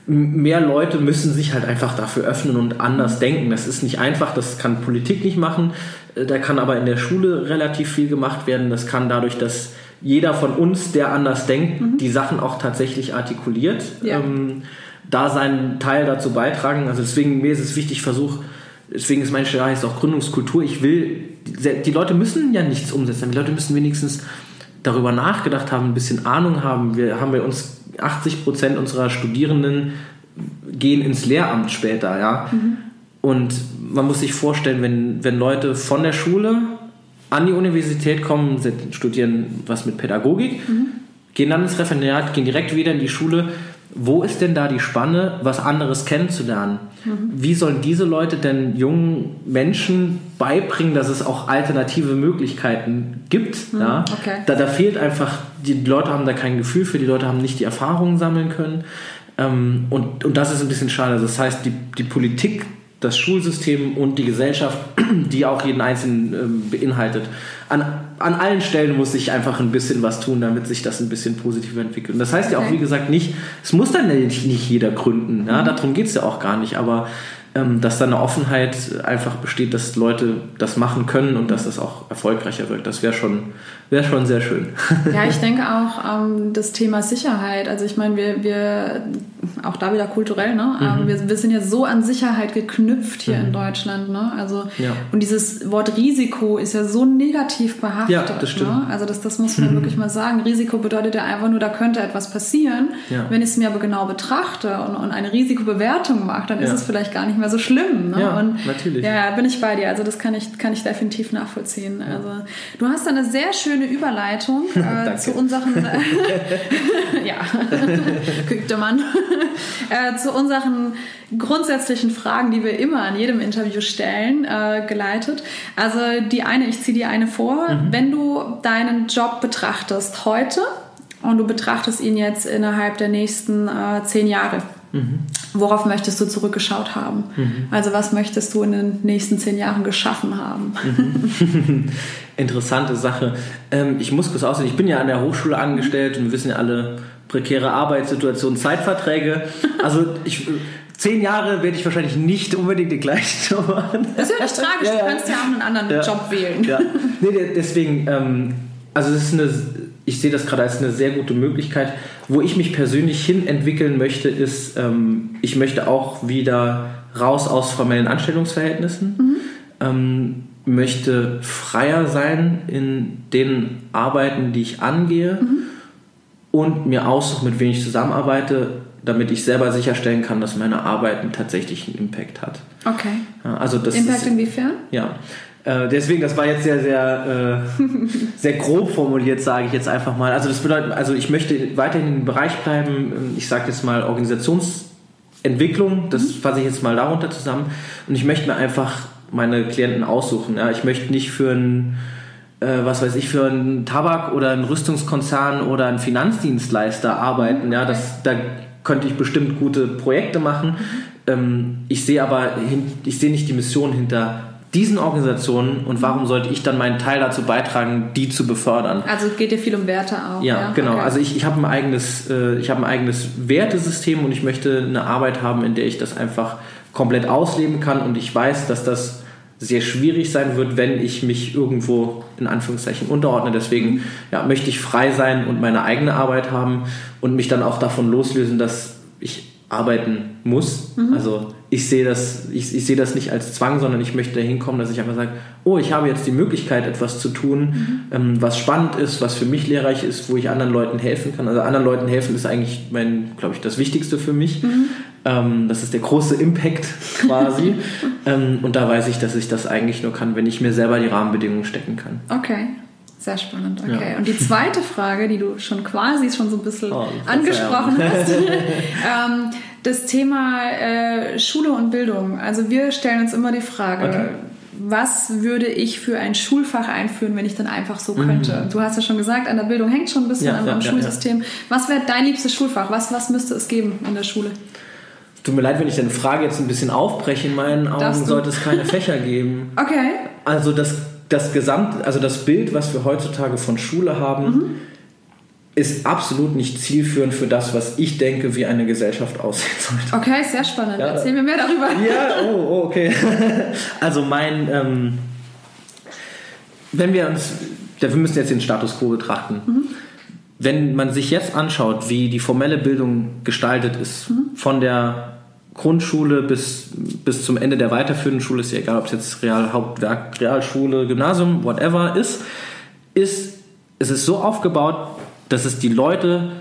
mehr Leute müssen sich halt einfach dafür öffnen und anders denken. Das ist nicht einfach, das kann Politik nicht machen, äh, da kann aber in der Schule relativ viel gemacht werden. Das kann dadurch, dass jeder von uns, der anders denkt, mhm. die Sachen auch tatsächlich artikuliert, ja. ähm, da seinen Teil dazu beitragen. Also deswegen, mir ist es wichtig, versuch, deswegen ist mein Stelle heißt auch Gründungskultur. Ich will, die Leute müssen ja nichts umsetzen, die Leute müssen wenigstens darüber nachgedacht haben, ein bisschen Ahnung haben. Wir haben bei uns 80 Prozent unserer Studierenden gehen ins Lehramt später, ja. Mhm. Und man muss sich vorstellen, wenn, wenn Leute von der Schule an die Universität kommen, studieren was mit Pädagogik, mhm. gehen dann ins Referendariat, gehen direkt wieder in die Schule. Wo ist denn da die Spanne, was anderes kennenzulernen? Mhm. Wie sollen diese Leute denn jungen Menschen beibringen, dass es auch alternative Möglichkeiten gibt? Mhm. Ja? Okay. Da, da fehlt einfach, die Leute haben da kein Gefühl für, die Leute haben nicht die Erfahrungen sammeln können. Ähm, und, und das ist ein bisschen schade. Das heißt, die, die Politik das Schulsystem und die Gesellschaft, die auch jeden Einzelnen äh, beinhaltet. An, an allen Stellen muss sich einfach ein bisschen was tun, damit sich das ein bisschen positiver entwickelt. Und das heißt okay. ja auch, wie gesagt, nicht, es muss dann nicht, nicht jeder gründen. Ja? Mhm. Darum geht es ja auch gar nicht. Aber ähm, dass da eine Offenheit einfach besteht, dass Leute das machen können und dass das auch erfolgreicher wird. Das wäre schon, wär schon sehr schön. Ja, ich denke auch ähm, das Thema Sicherheit. Also ich meine, wir, wir auch da wieder kulturell, ne? Ähm, mhm. wir, wir sind ja so an Sicherheit geknüpft hier mhm. in Deutschland. Ne? Also, ja. Und dieses Wort Risiko ist ja so negativ behaftet. Ja, das stimmt. Ne? Also das, das muss man mhm. wirklich mal sagen. Risiko bedeutet ja einfach nur, da könnte etwas passieren. Ja. Wenn ich es mir aber genau betrachte und, und eine Risikobewertung mache, dann ist es vielleicht gar nicht mehr so schlimm. Ne? Ja, und, natürlich. Ja, bin ich bei dir. Also das kann ich, kann ich definitiv nachvollziehen. Also du hast eine sehr schöne Überleitung äh, zu unseren äh, ja, Mann. äh, zu unseren grundsätzlichen Fragen, die wir immer an jedem Interview stellen, äh, geleitet. Also die eine, ich ziehe die eine vor. Mhm. Wenn du deinen Job betrachtest heute und du betrachtest ihn jetzt innerhalb der nächsten äh, zehn Jahre, Mhm. Worauf möchtest du zurückgeschaut haben? Mhm. Also was möchtest du in den nächsten zehn Jahren geschaffen haben? Mhm. Interessante Sache. Ähm, ich muss kurz aussehen, ich bin ja an der Hochschule angestellt und wir wissen ja alle, prekäre Arbeitssituation, Zeitverträge. Also ich, zehn Jahre werde ich wahrscheinlich nicht unbedingt den gleichen Job machen. Das ist ja nicht tragisch, ja, du kannst ja auch einen anderen ja. Job wählen. Ja. Nee, deswegen, ähm, also es ist eine, ich sehe das gerade als eine sehr gute Möglichkeit. Wo ich mich persönlich hin entwickeln möchte, ist, ähm, ich möchte auch wieder raus aus formellen Anstellungsverhältnissen. Mhm. Ähm, möchte freier sein in den Arbeiten, die ich angehe. Mhm und mir aussuche, mit wem ich zusammenarbeite, damit ich selber sicherstellen kann, dass meine Arbeit tatsächlich einen Impact hat. Okay. Ja, also das Impact ist, inwiefern? Ja. Äh, deswegen, das war jetzt sehr, sehr, äh, sehr grob formuliert, sage ich jetzt einfach mal. Also das bedeutet, also ich möchte weiterhin im Bereich bleiben, ich sage jetzt mal Organisationsentwicklung, das mhm. fasse ich jetzt mal darunter zusammen. Und ich möchte mir einfach meine Klienten aussuchen. Ja. Ich möchte nicht für ein äh, was weiß ich, für einen Tabak- oder einen Rüstungskonzern oder einen Finanzdienstleister arbeiten. Ja, das, da könnte ich bestimmt gute Projekte machen. Ähm, ich sehe aber, ich sehe nicht die Mission hinter diesen Organisationen und warum sollte ich dann meinen Teil dazu beitragen, die zu befördern? Also geht dir viel um Werte auch. Ja, ja? genau. Okay. Also ich, ich habe ein eigenes, äh, ich habe ein eigenes Wertesystem und ich möchte eine Arbeit haben, in der ich das einfach komplett ausleben kann und ich weiß, dass das sehr schwierig sein wird, wenn ich mich irgendwo in Anführungszeichen unterordne. Deswegen ja, möchte ich frei sein und meine eigene Arbeit haben und mich dann auch davon loslösen, dass ich arbeiten muss. Mhm. Also ich sehe das, ich, ich sehe das nicht als Zwang, sondern ich möchte dahin kommen, dass ich einfach sage, oh, ich habe jetzt die Möglichkeit, etwas zu tun, mhm. ähm, was spannend ist, was für mich lehrreich ist, wo ich anderen Leuten helfen kann. Also anderen Leuten helfen ist eigentlich mein, glaube ich, das Wichtigste für mich. Mhm. Ähm, das ist der große Impact quasi. ähm, und da weiß ich, dass ich das eigentlich nur kann, wenn ich mir selber die Rahmenbedingungen stecken kann. Okay. Sehr spannend, okay. Ja. Und die zweite Frage, die du schon quasi schon so ein bisschen oh, angesprochen hast, ähm, das Thema äh, Schule und Bildung. Also wir stellen uns immer die Frage, okay. was würde ich für ein Schulfach einführen, wenn ich dann einfach so könnte? Mhm. Du hast ja schon gesagt, an der Bildung hängt schon ein bisschen ja, am, ja, Schulsystem. Was wäre dein liebstes Schulfach? Was, was müsste es geben in der Schule? Tut mir leid, wenn ich deine Frage jetzt ein bisschen aufbreche. In meinen Augen sollte es keine Fächer geben. Okay. Also das das Gesamt, also das Bild, was wir heutzutage von Schule haben, mhm. ist absolut nicht zielführend für das, was ich denke, wie eine Gesellschaft aussehen sollte. Okay, sehr spannend. Ja. Erzähl mir mehr darüber. Ja, oh, oh okay. also mein, ähm, wenn wir uns, wir müssen jetzt den Status quo betrachten. Mhm. Wenn man sich jetzt anschaut, wie die formelle Bildung gestaltet ist, mhm. von der Grundschule bis, bis zum Ende der weiterführenden Schule, ist ja egal, ob es jetzt Real, Hauptwerk, Realschule, Gymnasium, whatever ist, ist, es ist so aufgebaut, dass es die Leute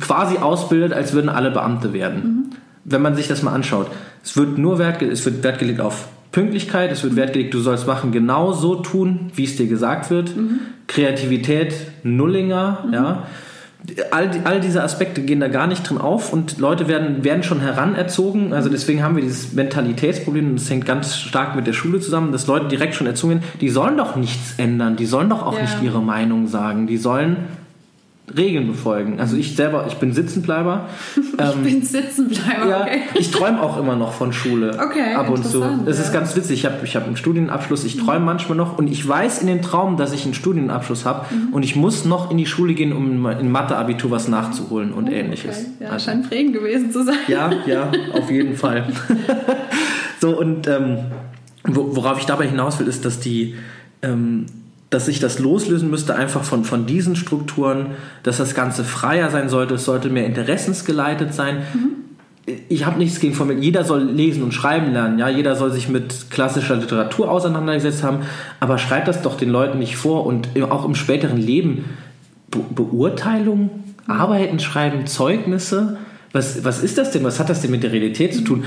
quasi ausbildet, als würden alle Beamte werden. Mhm. Wenn man sich das mal anschaut. Es wird nur Wert, es wird Wert gelegt auf Pünktlichkeit, es wird Wert gelegt, du sollst machen genau so tun, wie es dir gesagt wird. Mhm. Kreativität, Nullinger, mhm. ja all, all diese Aspekte gehen da gar nicht drin auf und Leute werden, werden schon heranerzogen. Also deswegen haben wir dieses Mentalitätsproblem und das hängt ganz stark mit der Schule zusammen, dass Leute direkt schon erzogen werden, die sollen doch nichts ändern, die sollen doch auch ja. nicht ihre Meinung sagen, die sollen Regeln befolgen. Also ich selber, ich bin Sitzenbleiber. ich ähm, bin Sitzenbleiber, ja, okay. Ich träume auch immer noch von Schule. Okay, ab und zu. Das ja. ist ganz witzig. Ich habe ich hab einen Studienabschluss, ich träume mhm. manchmal noch und ich weiß in den Traum, dass ich einen Studienabschluss habe mhm. und ich muss noch in die Schule gehen, um in Mathe-Abitur was nachzuholen und oh, ähnliches. Okay. Ja, also, scheint prägend gewesen zu sein. Ja, ja, auf jeden Fall. so, und ähm, worauf ich dabei hinaus will, ist, dass die ähm, dass sich das loslösen müsste einfach von, von diesen Strukturen, dass das Ganze freier sein sollte, es sollte mehr interessensgeleitet sein. Mhm. Ich habe nichts gegen Formel. Jeder soll lesen und schreiben lernen, ja. Jeder soll sich mit klassischer Literatur auseinandergesetzt haben, aber schreibt das doch den Leuten nicht vor und auch im späteren Leben Be Beurteilung, mhm. Arbeiten schreiben, Zeugnisse. Was, was ist das denn? Was hat das denn mit der Realität zu tun?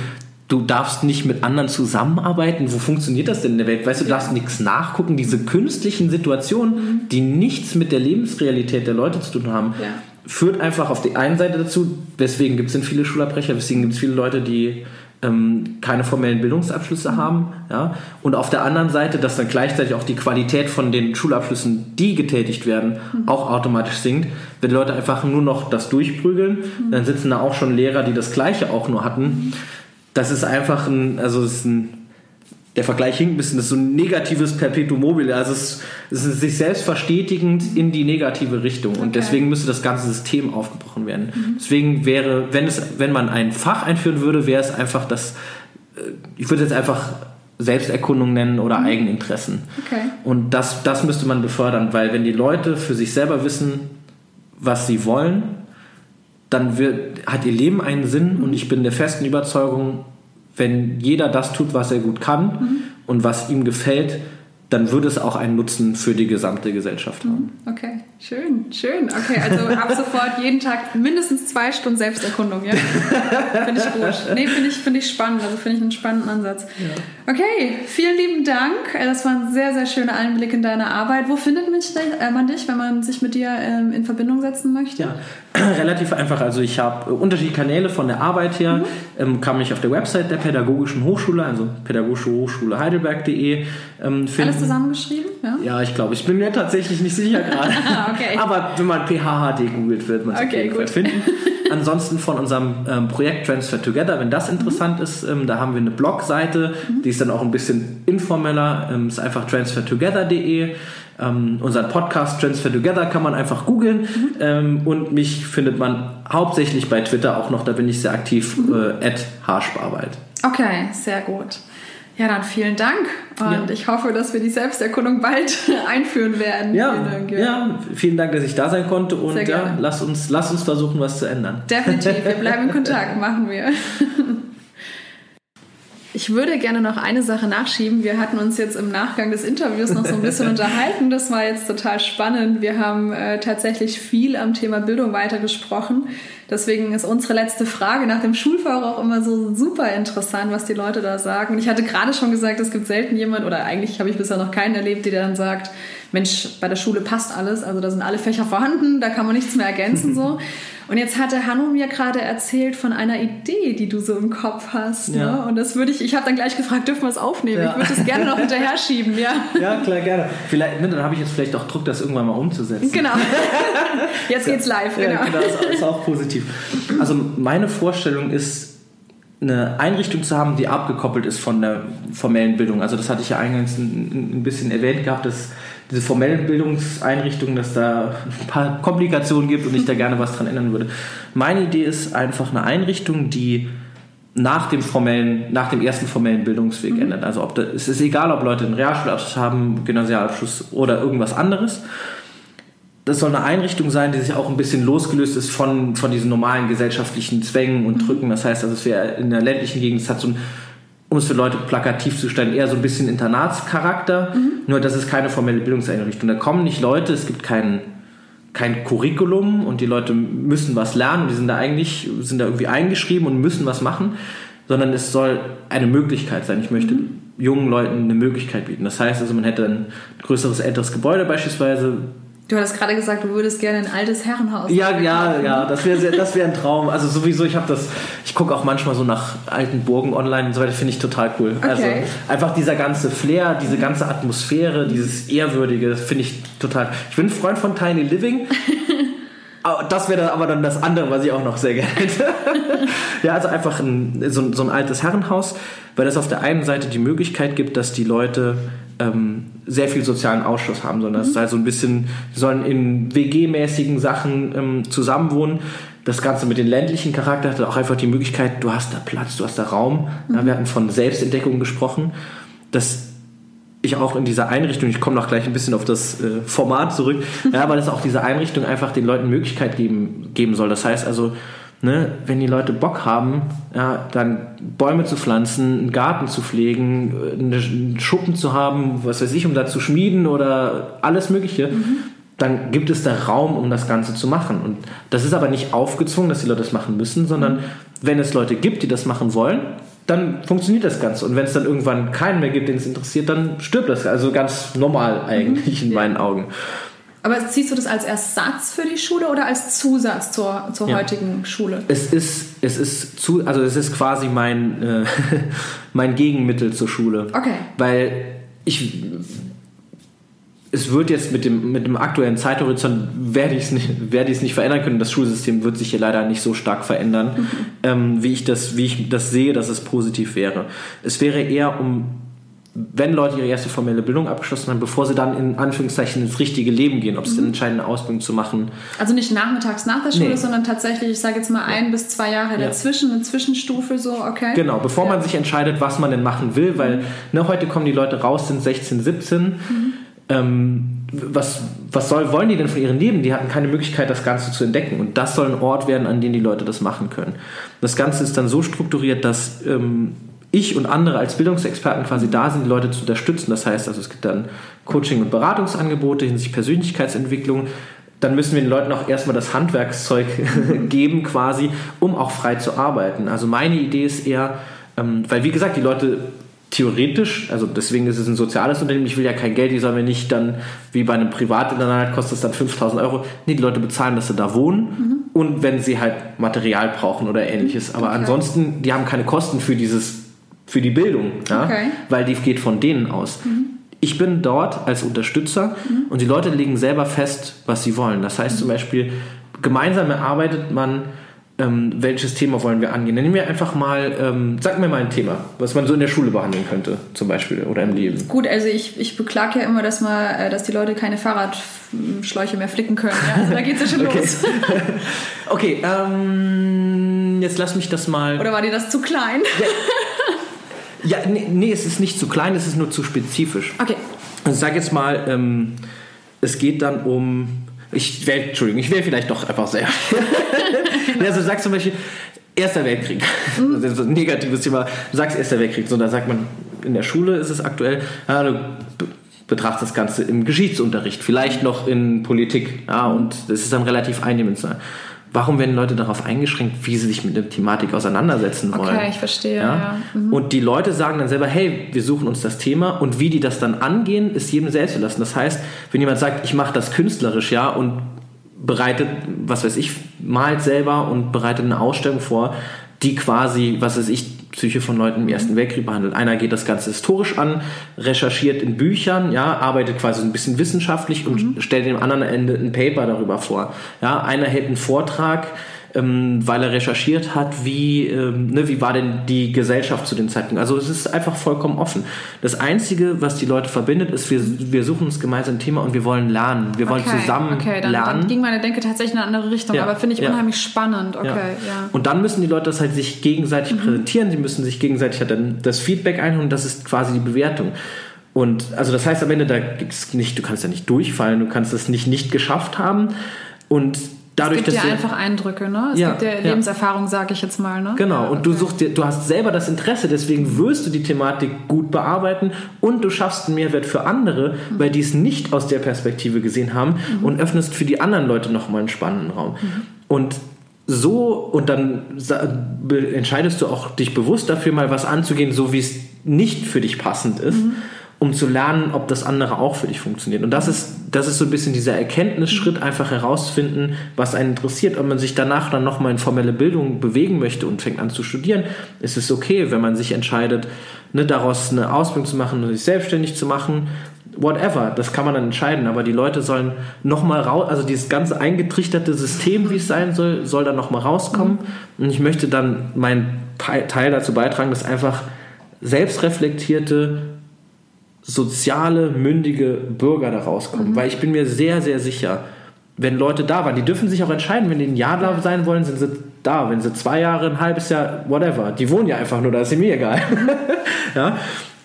Du darfst nicht mit anderen zusammenarbeiten. Wo funktioniert das denn in der Welt? Weißt du, du darfst nichts nachgucken. Diese künstlichen Situationen, mhm. die nichts mit der Lebensrealität der Leute zu tun haben, ja. führt einfach auf die einen Seite dazu, weswegen gibt es denn viele Schulabbrecher, weswegen gibt es viele Leute, die ähm, keine formellen Bildungsabschlüsse mhm. haben. Ja? Und auf der anderen Seite, dass dann gleichzeitig auch die Qualität von den Schulabschlüssen, die getätigt werden, mhm. auch automatisch sinkt. Wenn die Leute einfach nur noch das durchprügeln, mhm. dann sitzen da auch schon Lehrer, die das Gleiche auch nur hatten mhm das ist einfach ein, also ist ein, der Vergleich hinkt ein bisschen, das ist so ein negatives Perpetuum mobile. Also es, es ist sich selbst verstetigend in die negative Richtung. Okay. Und deswegen müsste das ganze System aufgebrochen werden. Mhm. Deswegen wäre, wenn es, wenn man ein Fach einführen würde, wäre es einfach das, äh, ich würde es jetzt einfach Selbsterkundung nennen oder mhm. Eigeninteressen. Okay. Und das, das müsste man befördern, weil wenn die Leute für sich selber wissen, was sie wollen, dann wird, hat ihr Leben einen Sinn und ich bin der festen Überzeugung, wenn jeder das tut, was er gut kann mhm. und was ihm gefällt, dann würde es auch einen Nutzen für die gesamte Gesellschaft haben. Mhm. Okay, schön, schön. Okay, also ab sofort jeden Tag mindestens zwei Stunden Selbsterkundung, ja? finde ich gut. Nee, finde ich, find ich spannend, also finde ich einen spannenden Ansatz. Ja. Okay, vielen lieben Dank. Das war ein sehr, sehr schöner Einblick in deine Arbeit. Wo findet äh, man dich, wenn man sich mit dir ähm, in Verbindung setzen möchte? Ja, relativ einfach. Also ich habe unterschiedliche Kanäle von der Arbeit her. Mhm. Ähm, kann mich auf der Website der Pädagogischen Hochschule, also pädagogische Hochschule Heidelberg.de ähm, finden. Alles zusammengeschrieben? Ja, ja ich glaube. Ich bin mir tatsächlich nicht sicher gerade. okay. Aber wenn man PHHD googelt, wird man es okay, auf Fall finden. ansonsten von unserem ähm, Projekt Transfer Together, wenn das interessant mhm. ist, ähm, da haben wir eine Blogseite, mhm. die ist dann auch ein bisschen informeller, ähm, ist einfach transfertogether.de. Ähm, unseren Podcast Transfer Together kann man einfach googeln mhm. ähm, und mich findet man hauptsächlich bei Twitter auch noch, da bin ich sehr aktiv, mhm. äh, Haarsparbeit. Okay, sehr gut. Ja, dann vielen Dank und ja. ich hoffe, dass wir die Selbsterkundung bald einführen werden. Ja, vielen Dank, ja. ja. vielen Dank, dass ich da sein konnte und ja, lass uns, lass uns versuchen, was zu ändern. Definitiv, wir bleiben in Kontakt, machen wir. Ich würde gerne noch eine Sache nachschieben. Wir hatten uns jetzt im Nachgang des Interviews noch so ein bisschen unterhalten. Das war jetzt total spannend. Wir haben äh, tatsächlich viel am Thema Bildung weitergesprochen. Deswegen ist unsere letzte Frage nach dem Schulfach auch immer so super interessant, was die Leute da sagen. Und ich hatte gerade schon gesagt, es gibt selten jemand, oder eigentlich habe ich bisher noch keinen erlebt, der dann sagt, Mensch, bei der Schule passt alles, also da sind alle Fächer vorhanden, da kann man nichts mehr ergänzen so. Und jetzt hatte Hanno mir gerade erzählt von einer Idee, die du so im Kopf hast. Ne? Ja. Ne? Und das würde ich, ich habe dann gleich gefragt, dürfen wir es aufnehmen? Ja. Ich würde das gerne noch hinterher schieben, ja. Ja, klar, gerne. Vielleicht, ne, dann habe ich jetzt vielleicht auch Druck, das irgendwann mal umzusetzen. Genau. Jetzt geht's live, genau. Ja, genau, das ist auch positiv. Also meine Vorstellung ist, eine Einrichtung zu haben, die abgekoppelt ist von der formellen Bildung. Also das hatte ich ja eingangs ein, ein bisschen erwähnt gehabt, dass diese formellen Bildungseinrichtungen, dass da ein paar Komplikationen gibt und ich da gerne was dran ändern würde. Meine Idee ist einfach eine Einrichtung, die nach dem formellen, nach dem ersten formellen Bildungsweg mhm. ändert. Also ob da, es ist egal, ob Leute einen Realschulabschluss haben, Gymnasialabschluss oder irgendwas anderes. Das soll eine Einrichtung sein, die sich auch ein bisschen losgelöst ist von, von diesen normalen gesellschaftlichen Zwängen und mhm. Drücken. Das heißt, also es wäre in der ländlichen Gegend, es hat so ein um es für Leute plakativ zu stellen, eher so ein bisschen Internatscharakter. Mhm. Nur das ist keine formelle Bildungseinrichtung. Da kommen nicht Leute, es gibt kein, kein Curriculum und die Leute müssen was lernen. Die sind da eigentlich, sind da irgendwie eingeschrieben und müssen was machen, sondern es soll eine Möglichkeit sein. Ich möchte mhm. jungen Leuten eine Möglichkeit bieten. Das heißt also, man hätte ein größeres, älteres Gebäude beispielsweise, Du hattest gerade gesagt, du würdest gerne ein altes Herrenhaus. Ja, ja, ja, das wäre das wär ein Traum. Also sowieso, ich habe das, ich gucke auch manchmal so nach alten Burgen online und so weiter, finde ich total cool. Okay. Also einfach dieser ganze Flair, diese ganze Atmosphäre, dieses Ehrwürdige, das finde ich total. Ich bin ein Freund von Tiny Living. Das wäre dann aber dann das andere, was ich auch noch sehr gerne hätte. ja, also einfach ein, so, so ein altes Herrenhaus, weil das auf der einen Seite die Möglichkeit gibt, dass die Leute ähm, sehr viel sozialen Ausschuss haben, sondern mhm. es ist halt so ein bisschen, sie sollen in WG-mäßigen Sachen ähm, zusammenwohnen. Das Ganze mit dem ländlichen Charakter hat auch einfach die Möglichkeit, du hast da Platz, du hast da Raum. Mhm. Ja, wir hatten von Selbstentdeckung gesprochen, dass ich auch in dieser Einrichtung, ich komme noch gleich ein bisschen auf das äh, Format zurück, ja, aber dass auch diese Einrichtung einfach den Leuten Möglichkeit geben, geben soll. Das heißt also, ne, wenn die Leute Bock haben, ja, dann Bäume zu pflanzen, einen Garten zu pflegen, einen Schuppen zu haben, was weiß ich, um da zu schmieden oder alles Mögliche, mhm. dann gibt es da Raum, um das Ganze zu machen. Und das ist aber nicht aufgezwungen, dass die Leute das machen müssen, sondern mhm. wenn es Leute gibt, die das machen wollen, dann funktioniert das Ganze. Und wenn es dann irgendwann keinen mehr gibt, den es interessiert, dann stirbt das. Also ganz normal eigentlich mhm. in meinen Augen. Aber siehst du das als Ersatz für die Schule oder als Zusatz zur, zur ja. heutigen Schule? Es ist, es ist zu, also es ist quasi mein, äh, mein Gegenmittel zur Schule. Okay. Weil ich es wird jetzt mit dem, mit dem aktuellen Zeithorizont werde ich es nicht, werde nicht verändern können. Das Schulsystem wird sich hier leider nicht so stark verändern, mhm. ähm, wie, ich das, wie ich das sehe, dass es positiv wäre. Es wäre eher um wenn Leute ihre erste formelle Bildung abgeschlossen haben, bevor sie dann in Anführungszeichen ins richtige Leben gehen, ob sie mhm. eine Ausbildung zu machen. Also nicht nachmittags nach der Schule, nee. sondern tatsächlich, ich sage jetzt mal ein bis zwei Jahre ja. dazwischen, eine Zwischenstufe so, okay? Genau, bevor ja. man sich entscheidet, was man denn machen will, weil mhm. ne, heute kommen die Leute raus, sind 16, 17. Mhm. Ähm, was, was soll, wollen die denn von ihrem Leben? Die hatten keine Möglichkeit, das Ganze zu entdecken. Und das soll ein Ort werden, an dem die Leute das machen können. Das Ganze ist dann so strukturiert, dass ähm, ich und andere als Bildungsexperten quasi da sind, die Leute zu unterstützen. Das heißt, also es gibt dann Coaching- und Beratungsangebote hinsichtlich Persönlichkeitsentwicklung. Dann müssen wir den Leuten auch erstmal das Handwerkszeug geben, quasi, um auch frei zu arbeiten. Also meine Idee ist eher, ähm, weil wie gesagt, die Leute theoretisch, also deswegen ist es ein soziales Unternehmen, ich will ja kein Geld, die sollen mir nicht dann, wie bei einem Privatinternat kostet es dann 5000 Euro. Nee, die Leute bezahlen, dass sie da wohnen mhm. und wenn sie halt Material brauchen oder ähnliches. Aber okay. ansonsten, die haben keine Kosten für dieses für die Bildung, ja? okay. weil die geht von denen aus. Mhm. Ich bin dort als Unterstützer mhm. und die Leute legen selber fest, was sie wollen. Das heißt mhm. zum Beispiel, gemeinsam erarbeitet man ähm, welches Thema wollen wir angehen? Nehmen wir einfach mal, ähm, sag mir mal ein Thema, was man so in der Schule behandeln könnte, zum Beispiel, oder im Leben. Gut, also ich, ich beklage ja immer, dass, mal, äh, dass die Leute keine Fahrradschläuche mehr flicken können. Ja? Also da geht es ja schon okay. los. okay, ähm, jetzt lass mich das mal. Oder war dir das zu klein? Ja, ja nee, nee, es ist nicht zu klein, es ist nur zu spezifisch. Okay. Also sag jetzt mal, ähm, es geht dann um. Ich wähle, Entschuldigung, ich wähle vielleicht doch einfach sehr. ja, so sagst zum Beispiel, Erster Weltkrieg. Mhm. Das ist ein negatives Thema. Du sagst Erster Weltkrieg, so da sagt man, in der Schule ist es aktuell, ja, du be- betrachtest das Ganze im Geschichtsunterricht, vielleicht noch in Politik, ja, und das ist dann relativ eindimensional. Warum werden Leute darauf eingeschränkt, wie sie sich mit der Thematik auseinandersetzen wollen? Okay, ich verstehe, ja. Mhm. Und die Leute sagen dann selber, hey, wir suchen uns das Thema und wie die das dann angehen, ist jedem selbst überlassen. Das heißt, wenn jemand sagt, ich mache das künstlerisch, ja, und bereitet, was weiß ich, malt selber und bereitet eine Ausstellung vor, die quasi, was weiß ich, Psyche von Leuten im Ersten Weltkrieg behandelt. Einer geht das Ganze historisch an, recherchiert in Büchern, ja, arbeitet quasi ein bisschen wissenschaftlich und stellt dem anderen Ende ein Paper darüber vor. Ja, einer hält einen Vortrag, ähm, weil er recherchiert hat, wie, ähm, ne, wie war denn die Gesellschaft zu dem Zeitpunkt. Also es ist einfach vollkommen offen. Das Einzige, was die Leute verbindet, ist, wir, wir suchen uns gemeinsam ein Thema und wir wollen lernen. Wir wollen Okay, zusammen okay, dann, lernen. dann ging meine Denke tatsächlich in eine andere Richtung, Ja, aber finde ich ja. unheimlich spannend. Okay, ja. Und dann müssen die Leute das halt sich gegenseitig präsentieren, sie müssen sich gegenseitig halt dann das Feedback einholen, das ist quasi die Bewertung. Und also das heißt am Ende, da gibt's nicht, du kannst ja nicht durchfallen, du kannst es nicht nicht geschafft haben. Und dadurch, Es gibt dass ja einfach Eindrücke, ne? Es Ja, gibt ja ja. Lebenserfahrung, sage ich jetzt mal, ne? Genau, Ja, und du okay. suchst dir, du hast selber das Interesse, deswegen wirst du die Thematik gut bearbeiten und du schaffst einen Mehrwert für andere, weil die es nicht aus der Perspektive gesehen haben und öffnest für die anderen Leute nochmal einen spannenden Raum. Und so, und dann entscheidest du auch dich bewusst dafür, mal was anzugehen, so wie es nicht für dich passend ist, um zu lernen, ob das andere auch für dich funktioniert. Und das ist, das ist so ein bisschen dieser Erkenntnisschritt, einfach herauszufinden, was einen interessiert. Ob man sich danach dann nochmal in formelle Bildung bewegen möchte und fängt an zu studieren, ist es okay, wenn man sich entscheidet, ne, daraus eine Ausbildung zu machen und sich selbstständig zu machen. Whatever, das kann man dann entscheiden, aber die Leute sollen nochmal raus, also dieses ganze eingetrichterte System, wie es sein soll, soll dann nochmal rauskommen. Und ich möchte dann meinen Teil dazu beitragen, dass einfach selbstreflektierte, soziale, mündige Bürger da rauskommen. Weil ich bin mir sehr, sehr sicher, wenn Leute da waren, die dürfen sich auch entscheiden, wenn die ein Jahr da sein wollen, sind sie da. Wenn sie zwei Jahre, ein halbes Jahr, whatever. Die wohnen ja einfach nur, da ist sie mir egal. ja?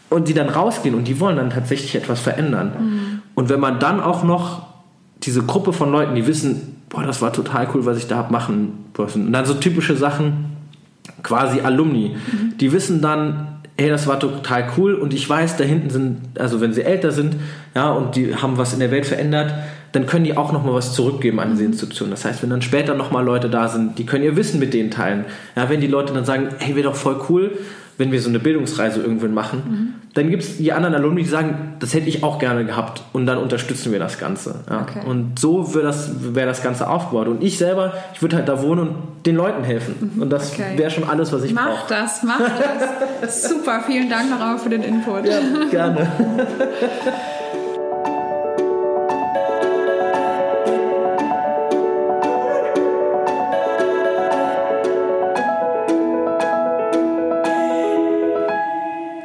Und die dann rausgehen und die wollen dann tatsächlich etwas verändern. Und wenn man dann auch noch diese Gruppe von Leuten, die wissen, boah, das war total cool, was ich da hab machen dürfen. Und dann so typische Sachen, quasi Alumni, die wissen dann, hey, das war total cool und ich weiß, da hinten sind, also wenn sie älter sind, ja, und die haben was in der Welt verändert, dann können die auch nochmal was zurückgeben an diese Institution. Das heißt, wenn dann später nochmal Leute da sind, die können ihr Wissen mit denen teilen. Ja, wenn die Leute dann sagen, hey, wäre doch voll cool, wenn wir so eine Bildungsreise irgendwann machen, dann gibt es die anderen Alumni, die sagen, das hätte ich auch gerne gehabt und dann unterstützen wir das Ganze. Ja. Okay. Und so wäre das, wär das Ganze aufgebaut. Und ich selber, ich würde halt da wohnen und den Leuten helfen. Und das Okay. wäre schon alles, was ich Mach brauche. das, mach das. Super, vielen Dank nochmal für den Input. Gerne.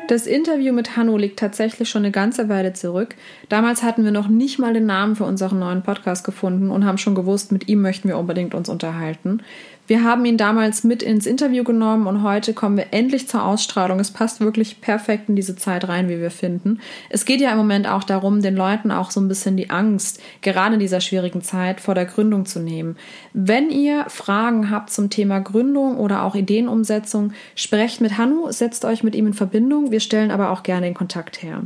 Das Interview mit Hanno liegt tatsächlich schon eine ganze Weile zurück. Damals hatten wir noch nicht mal den Namen für unseren neuen Podcast gefunden und haben schon gewusst, mit ihm möchten wir unbedingt uns unterhalten. Wir haben ihn damals mit ins Interview genommen und heute kommen wir endlich zur Ausstrahlung. Es passt wirklich perfekt in diese Zeit rein, wie wir finden. Es geht ja im Moment auch darum, den Leuten auch so ein bisschen die Angst, gerade in dieser schwierigen Zeit, vor der Gründung zu nehmen. Wenn ihr Fragen habt zum Thema Gründung oder auch Ideenumsetzung, sprecht mit Hannu, setzt euch mit ihm in Verbindung. Wir stellen aber auch gerne den Kontakt her.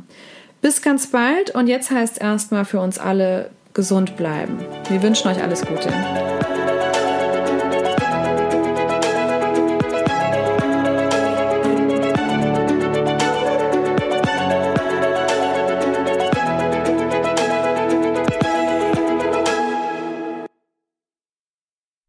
Bis ganz bald und jetzt heißt erstmal für uns alle gesund bleiben. Wir wünschen euch alles Gute.